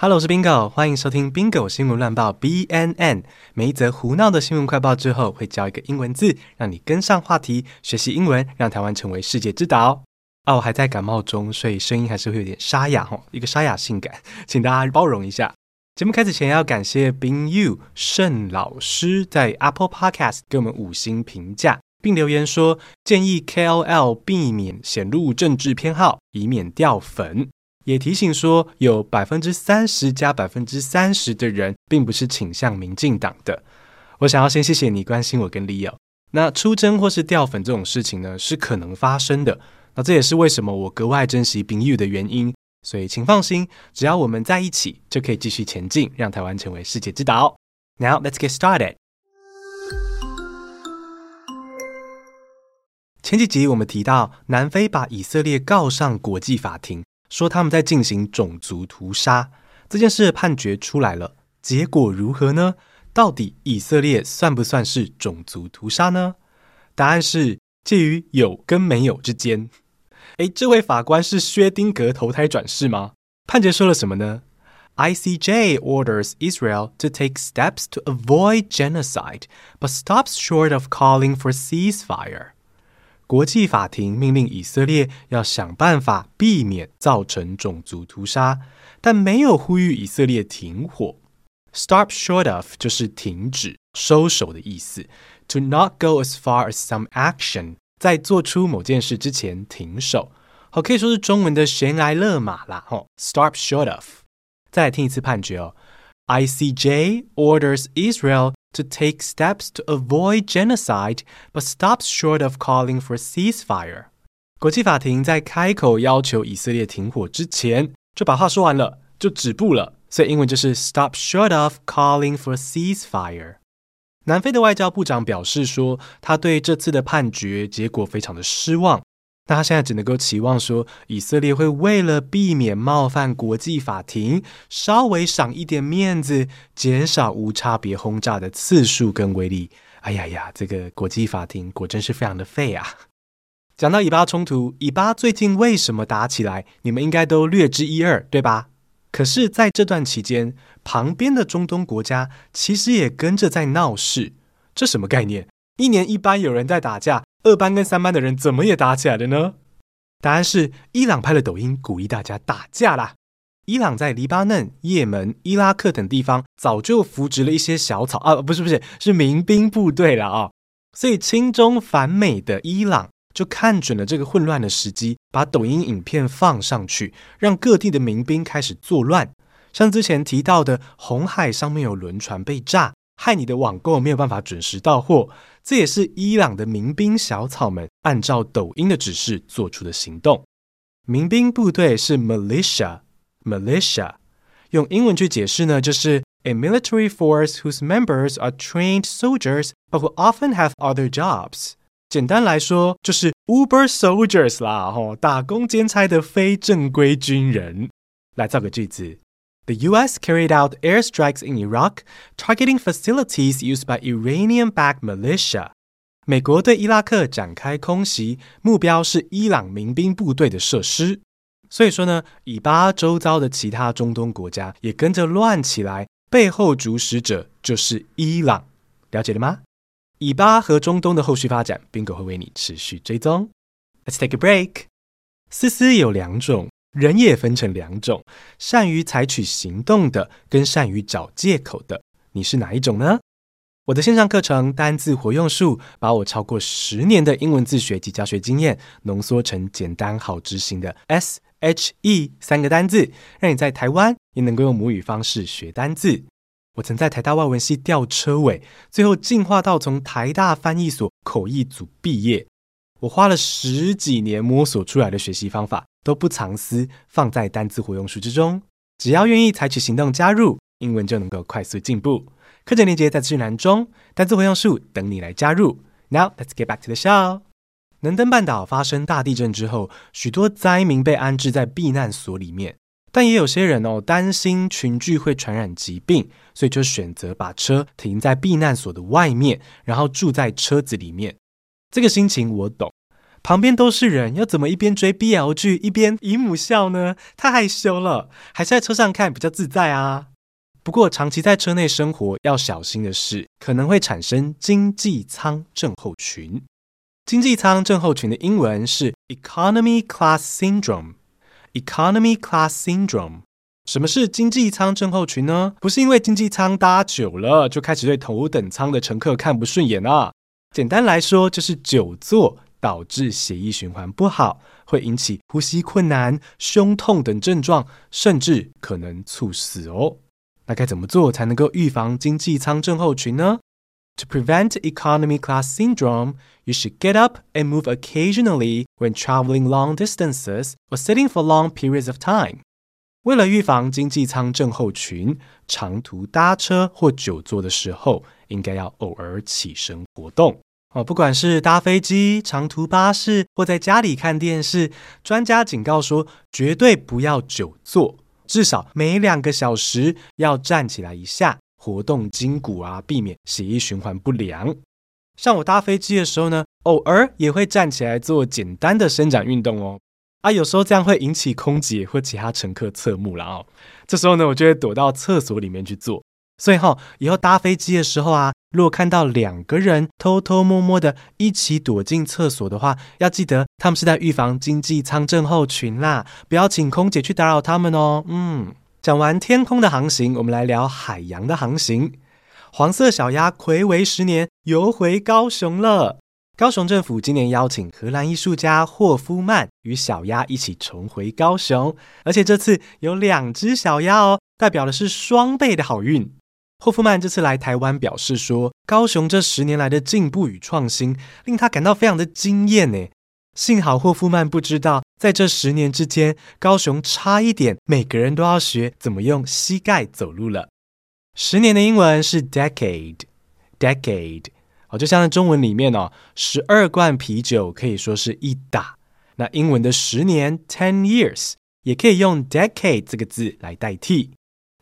Hello，我是 Bingo，欢迎收听 Bingo 新闻乱报 BNN。每一则胡闹的新闻快报之后，会教一个英文字，让你跟上话题，学习英文，让台湾成为世界之岛。啊，我还在感冒中，所以声音还是会有点沙哑哦，一个沙哑性感，请大家包容一下。节目开始前要感谢 Bing You 盛老师在 Apple Podcast 给我们五星评价，并留言说建议 KOL 避免显露政治偏好，以免掉粉。也提醒说，有百分之三十加百分之三十的人，并不是倾向民进党的。我想要先谢谢你关心我跟 Leo。那出征或是掉粉这种事情呢，是可能发生的。那这也是为什么我格外珍惜朋友的原因。所以请放心，只要我们在一起，就可以继续前进，让台湾成为世界之岛。Now let's get started。前几集我们提到，南非把以色列告上国际法庭。说他们在进行种族屠杀，这件事判决出来了，结果如何呢？到底以色列算不算是种族屠杀呢？答案是介于有跟没有之间。诶，这位法官是薛丁格投胎转世吗？判决说了什么呢？ICJ orders Israel to take steps to avoid genocide, but stops short of calling for ceasefire. 国际法庭命令以色列要想办法避免造成种族屠杀，但没有呼吁以色列停火。Stop short of 就是停止、收手的意思。To not go as far as some action，在做出某件事之前停手。好，可以说是中文的悬崖勒马啦。吼，Stop short of。再来听一次判决哦。ICJ orders Israel to take steps to avoid genocide, but stops short of calling for ceasefire. 国际法庭在开口要求以色列停火之前，就把话说完了，就止步了。所以英文就是 stop short of calling for ceasefire。南非的外交部长表示说，他对这次的判决结果非常的失望。 那他现在只能够期望说，以色列会为了避免冒犯国际法庭，稍微赏一点面子，减少无差别轰炸的次数跟威力。哎呀呀，这个国际法庭果真是非常的废啊！讲到以巴冲突，以巴最近为什么打起来？你们应该都略知一二，对吧？可是在这段期间，旁边的中东国家其实也跟着在闹事，这什么概念？一年一班有人在打架。二班跟三班的人怎么也打起来了呢？答案是伊朗拍了抖音鼓励大家打架啦。伊朗在黎巴嫩、也门、伊拉克等地方早就扶植了一些小草啊，不是不是，是民兵部队了啊。所以亲中反美的伊朗就看准了这个混乱的时机，把抖音影片放上去，让各地的民兵开始作乱。像之前提到的，红海上面有轮船被炸。害你的网购没有办法准时到货，这也是伊朗的民兵小草们按照抖音的指示做出的行动。民兵部队是 militia，militia，用英文去解释呢，就是 a military force whose members are trained soldiers but who often have other jobs。简单来说，就是 Uber soldiers 啦，吼，打工兼差的非正规军人。来造个句子。The U.S. carried out airstrikes in Iraq, targeting facilities used by Iranian-backed militia. 美国对伊拉克展开空袭，目标是伊朗民兵部队的设施。所以说呢，以巴周遭的其他中东国家也跟着乱起来，背后主使者就是伊朗。了解了吗？以巴和中东的后续发展，Bingo 会为你持续追踪。Let's take a break。丝丝有两种。人也分成两种，善于采取行动的跟善于找借口的，你是哪一种呢？我的线上课程单字活用术，把我超过十年的英文自学及教学经验浓缩成简单好执行的 S H E 三个单字，让你在台湾也能够用母语方式学单字。我曾在台大外文系吊车尾，最后进化到从台大翻译所口译组毕业。我花了十几年摸索出来的学习方法，都不藏私，放在单字活用术之中。只要愿意采取行动加入，英文就能够快速进步。课程链接在资讯栏中，单字活用术等你来加入。Now let's get back to the show。能登半岛发生大地震之后，许多灾民被安置在避难所里面，但也有些人哦担心群聚会传染疾病，所以就选择把车停在避难所的外面，然后住在车子里面。这个心情我懂。旁边都是人，要怎么一边追 BL 剧一边姨母笑呢？太害羞了，还是在车上看比较自在啊。不过长期在车内生活要小心的是，可能会产生经济舱症候群。经济舱症候群的英文是 Economy Class Syndrome。Economy Class Syndrome。什么是经济舱症候群呢？不是因为经济舱搭久了就开始对头等舱的乘客看不顺眼啊。简单来说，就是久坐导致血液循环不好，会引起呼吸困难、胸痛等症状，甚至可能猝死哦。那该怎么做才能够预防经济舱症候群呢？To prevent economy class syndrome, you should get up and move occasionally when traveling long distances or sitting for long periods of time. 为了预防经济舱症候群，长途搭车或久坐的时候，应该要偶尔起身活动哦。不管是搭飞机、长途巴士或在家里看电视，专家警告说，绝对不要久坐，至少每两个小时要站起来一下，活动筋骨啊，避免血液循环不良。像我搭飞机的时候呢，偶尔也会站起来做简单的伸展运动哦。啊，有时候这样会引起空姐或其他乘客侧目了哦。这时候呢，我就会躲到厕所里面去坐。所以哈，以后搭飞机的时候啊，如果看到两个人偷偷摸摸的一起躲进厕所的话，要记得他们是在预防经济舱症候群啦，不要请空姐去打扰他们哦。嗯，讲完天空的航行，我们来聊海洋的航行。黄色小鸭睽违十年游回高雄了。高雄政府今年邀请荷兰艺术家霍夫曼与小鸭一起重回高雄，而且这次有两只小鸭哦，代表的是双倍的好运。霍夫曼这次来台湾表示说，高雄这十年来的进步与创新令他感到非常的惊艳呢。幸好霍夫曼不知道，在这十年之间，高雄差一点每个人都要学怎么用膝盖走路了。十年的英文是 decade，decade。Decade 哦，就像在中文里面哦，十二罐啤酒可以说是一打。那英文的十年 ten years 也可以用 decade 这个字来代替。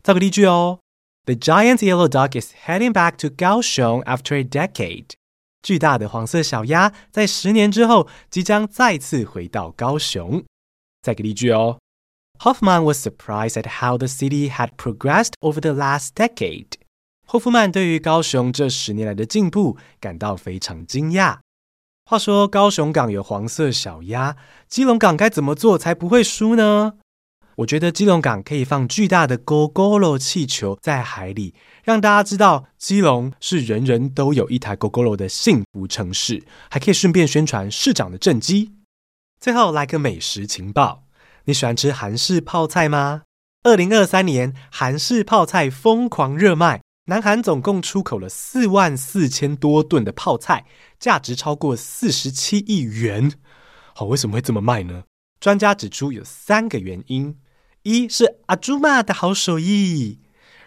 造个例句哦 ：The giant yellow duck is heading back to Kaohsiung after a decade。巨大的黄色小鸭在十年之后即将再次回到高雄。再个例句哦：Hoffman was surprised at how the city had progressed over the last decade。霍夫曼对于高雄这十年来的进步感到非常惊讶。话说，高雄港有黄色小鸭，基隆港该怎么做才不会输呢？ 我觉得基隆港可以放巨大的 GoGoLo 气球在海里，让大家知道基隆是人人都有一台 GoGoLo 的幸福城市，还可以顺便宣传市长的政绩。最后来个美食情报，你喜欢吃韩式泡菜吗？二零二三年韩式泡菜疯狂热卖。南韩总共出口了四万四千多吨的泡菜，价值超过四十七亿元。好，为什么会这么卖呢？专家指出有三个原因：一是阿朱玛的好手艺；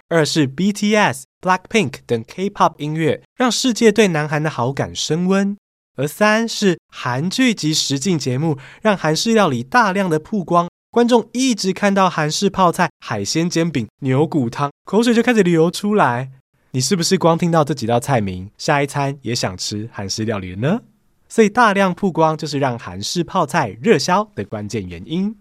二是 BTS、Blackpink 等 K-pop 音乐让世界对南韩的好感升温；而三是韩剧及实境节目让韩式料理大量的曝光。观众一直看到韩式泡菜、海鲜煎饼、牛骨汤，口水就开始流出来。你是不是光听到这几道菜名，下一餐也想吃韩式料理了呢？所以大量曝光就是让韩式泡菜热销的关键原因。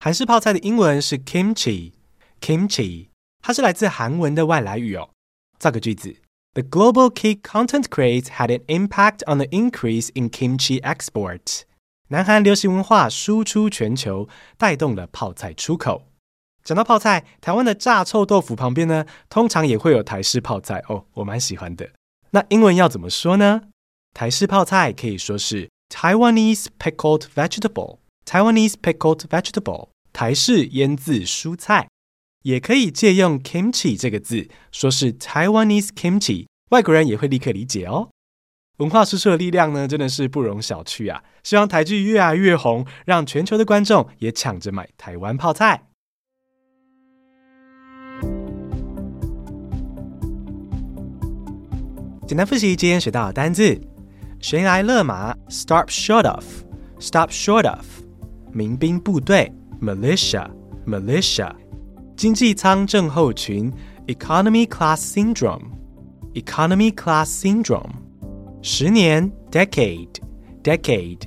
韩式泡菜的英文是 kimchi，kimchi，它是来自韩文的外来语哦。造个句子：The global key content craze had an impact on the increase in kimchi export. 南韩流行文化输出全球，带动了泡菜出口。讲到泡菜，台湾的炸臭豆腐旁边呢，通常也会有台式泡菜哦，我蛮喜欢的。那英文要怎么说呢？台式泡菜可以说是 Taiwanese pickled vegetable Taiwanese pickled vegetable，台式腌渍蔬菜。也可以借用 kimchi 这个字，说是 Taiwanese kimchi，外国人也会立刻理解哦。文化输出的力量呢，真的是不容小觑啊！希望台剧越来越红，让全球的观众也抢着买台湾泡菜。简单复习今天学到的单字：悬崖勒马 （stop short of），stop short of；民兵部队 （militia），militia；经济舱症候群 （economy class syndrome），economy class syndrome。十年 decade decade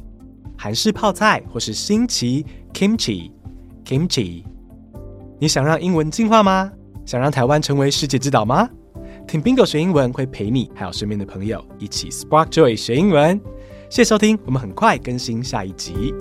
韩式泡菜或是新奇 kimchi kimchi。你想让英文进化吗？想让台湾成为世界之岛吗？听 Bingo 学英文会陪你还有身边的朋友一起 Spark Joy 学英文。谢谢收听，我们很快更新下一集。